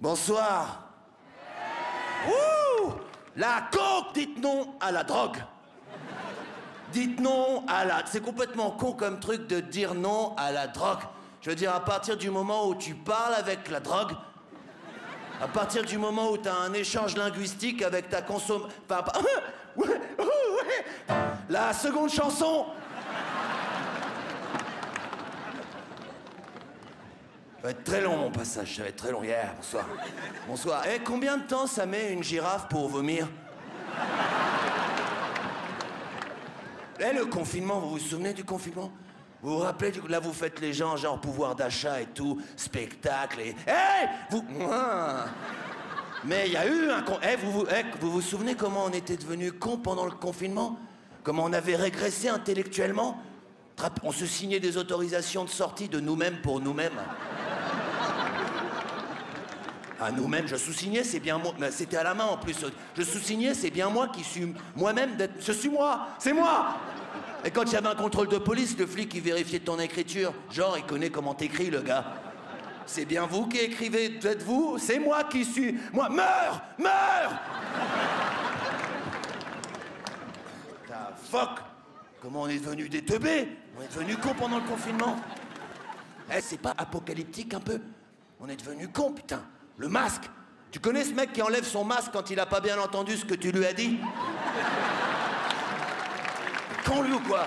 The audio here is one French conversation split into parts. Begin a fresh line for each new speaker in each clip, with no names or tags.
Bonsoir. La coke, dites non à la drogue. Dites non à la... C'est complètement con comme truc de dire non à la drogue. Je veux dire, à partir du moment où tu parles avec la drogue, à partir du moment où tu as un échange linguistique avec ta consomme... La seconde chanson... Ça va être très long mon passage, ça va être très long. Hier, bonsoir. Bonsoir. Eh, combien de temps ça met une girafe pour vomir? Eh, le confinement, vous vous souvenez du confinement? Vous vous rappelez du Là, vous faites les gens, genre pouvoir d'achat et tout, spectacle et. Eh Vous. Mais il y a eu un. con- Eh, vous vous, eh, vous vous souvenez comment on était devenus cons pendant le confinement? Comment on avait régressé intellectuellement? On se signait des autorisations de sortie de nous-mêmes pour nous-mêmes. À nous-mêmes, je sous-signais, c'est bien moi. C'était à la main en plus. Je sous-signais, c'est bien moi qui suis moi-même d'être. Je suis moi, c'est moi. Et quand il y avait un contrôle de police, le flic il vérifiait ton écriture. Genre, il connaît comment t'écris, le gars. C'est bien vous qui écrivez, êtes vous C'est moi qui suis. Moi, meurs Meurs Ta fuck Comment on est devenu des teubés? On est devenu cons pendant le confinement Eh, c'est pas apocalyptique un peu? On est devenu cons, putain. Le masque Tu connais ce mec qui enlève son masque quand il a pas bien entendu ce que tu lui as dit? Con lui ou quoi?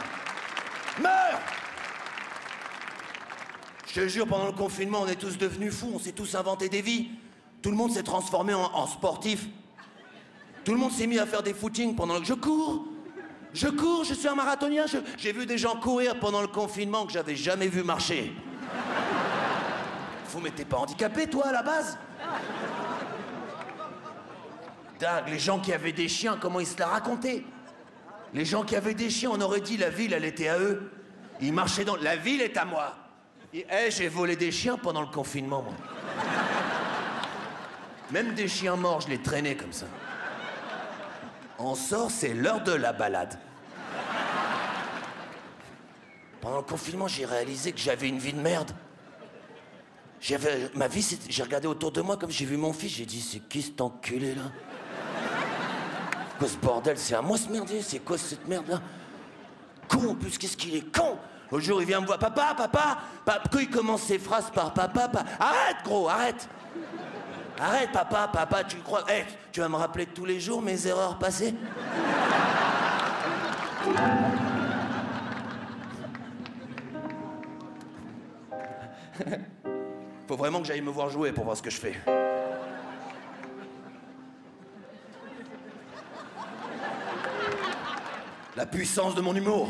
Meurs Je te jure, pendant le confinement, on est tous devenus fous, on s'est tous inventé des vies. Tout le monde s'est transformé en, en sportif. Tout le monde s'est mis à faire des footings pendant le... Je cours Je cours, je suis un marathonien, j'ai vu des gens courir pendant le confinement que j'avais jamais vu marcher. Vous t'es pas handicapé, toi, à la base Dingue, les gens qui avaient des chiens, comment ils se la racontaient Les gens qui avaient des chiens, on aurait dit la ville, elle était à eux. Ils marchaient dans... La ville est à moi. Eh, j'ai volé des chiens pendant le confinement, moi. Même des chiens morts, je les traînais comme ça. On sort, c'est l'heure de la balade. Pendant le confinement, j'ai réalisé que j'avais une vie de merde. J'avais ma vie, j'ai regardé autour de moi comme j'ai vu mon fils, j'ai dit c'est qui cet enculé là? Quoi ce bordel? C'est à moi ce merdier? C'est quoi cette merde là? Con en plus, qu'est-ce qu'il est con? Au jour il vient me voir, papa, papa, papa, il commence ses phrases par papa, papa Arrête gros, arrête. Arrête papa, papa, tu crois? Eh, tu vas me rappeler tous les jours mes erreurs passées? Faut vraiment que j'aille me voir jouer pour voir ce que je fais. La puissance de mon humour.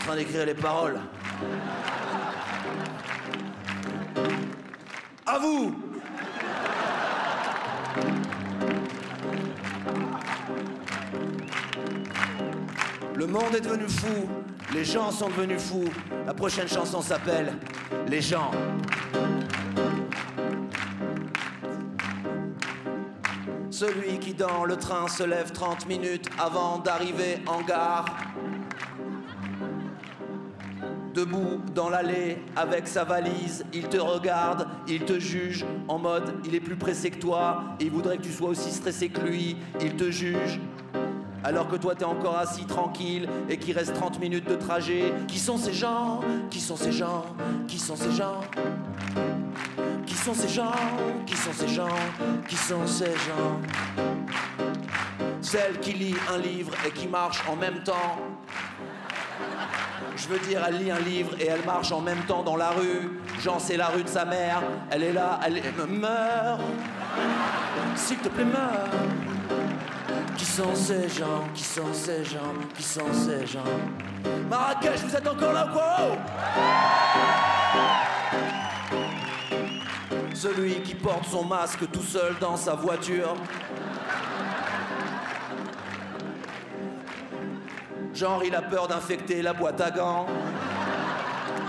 Train d'écrire les paroles. À vous Le monde est devenu fou, les gens sont devenus fous. La prochaine chanson s'appelle Les gens. Celui qui dans le train se lève 30 minutes avant d'arriver en gare. Debout dans l'allée avec sa valise, il te regarde, il te juge en mode il est plus pressé que toi, il voudrait que tu sois aussi stressé que lui, il te juge. Alors que toi t'es encore assis tranquille et qu'il reste 30 minutes de trajet. Qui sont ces gens? Qui sont ces gens? Qui sont ces gens? Qui sont ces gens? Qui sont ces gens? Qui sont ces gens? Celle qui lit un livre et qui marche en même temps. Je veux dire, elle lit un livre et elle marche en même temps dans la rue. Jean, c'est la rue de sa mère. Elle est là, elle est... meurt. S'il te plaît, meurs. Qui sont ces gens? Qui sont ces gens? Qui sont ces gens? Marrakech, vous êtes encore là quoi? Celui qui porte son masque tout seul dans sa voiture. Genre, il a peur d'infecter la boîte à gants.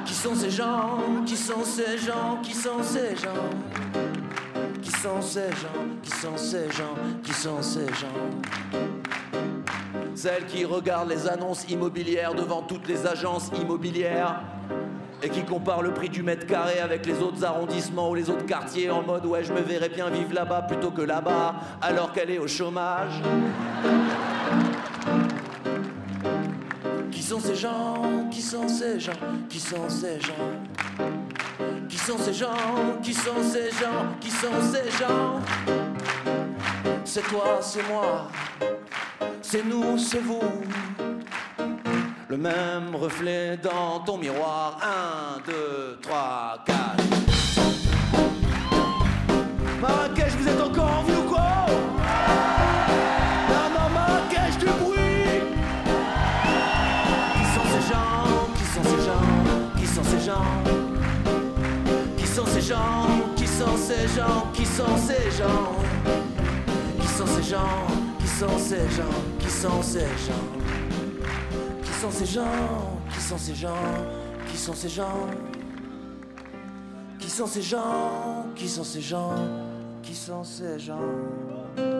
Qui sont ces gens? Qui sont ces gens? Qui sont ces gens? Qui sont ces gens? Qui sont ces gens? Qui sont ces gens? Celles qui regardent les annonces immobilières devant toutes les agences immobilières et qui compare le prix du mètre carré avec les autres arrondissements ou les autres quartiers en mode ouais je me verrais bien vivre là-bas plutôt que là-bas alors qu'elle est au chômage. Sont ces gens Qui sont ces gens Qui sont ces gens Qui sont ces gens Qui sont ces gens Qui sont ces gens C'est toi, c'est moi, c'est nous, c'est vous le même reflet dans ton miroir. 1, 2, 3, 4. Marrakech, Qui sont ces gens Qui sont ces gens Qui sont ces gens qui sont ces gens Qui sont ces gens Qui sont ces gens Qui sont ces gens Qui sont ces gens Qui sont ces gens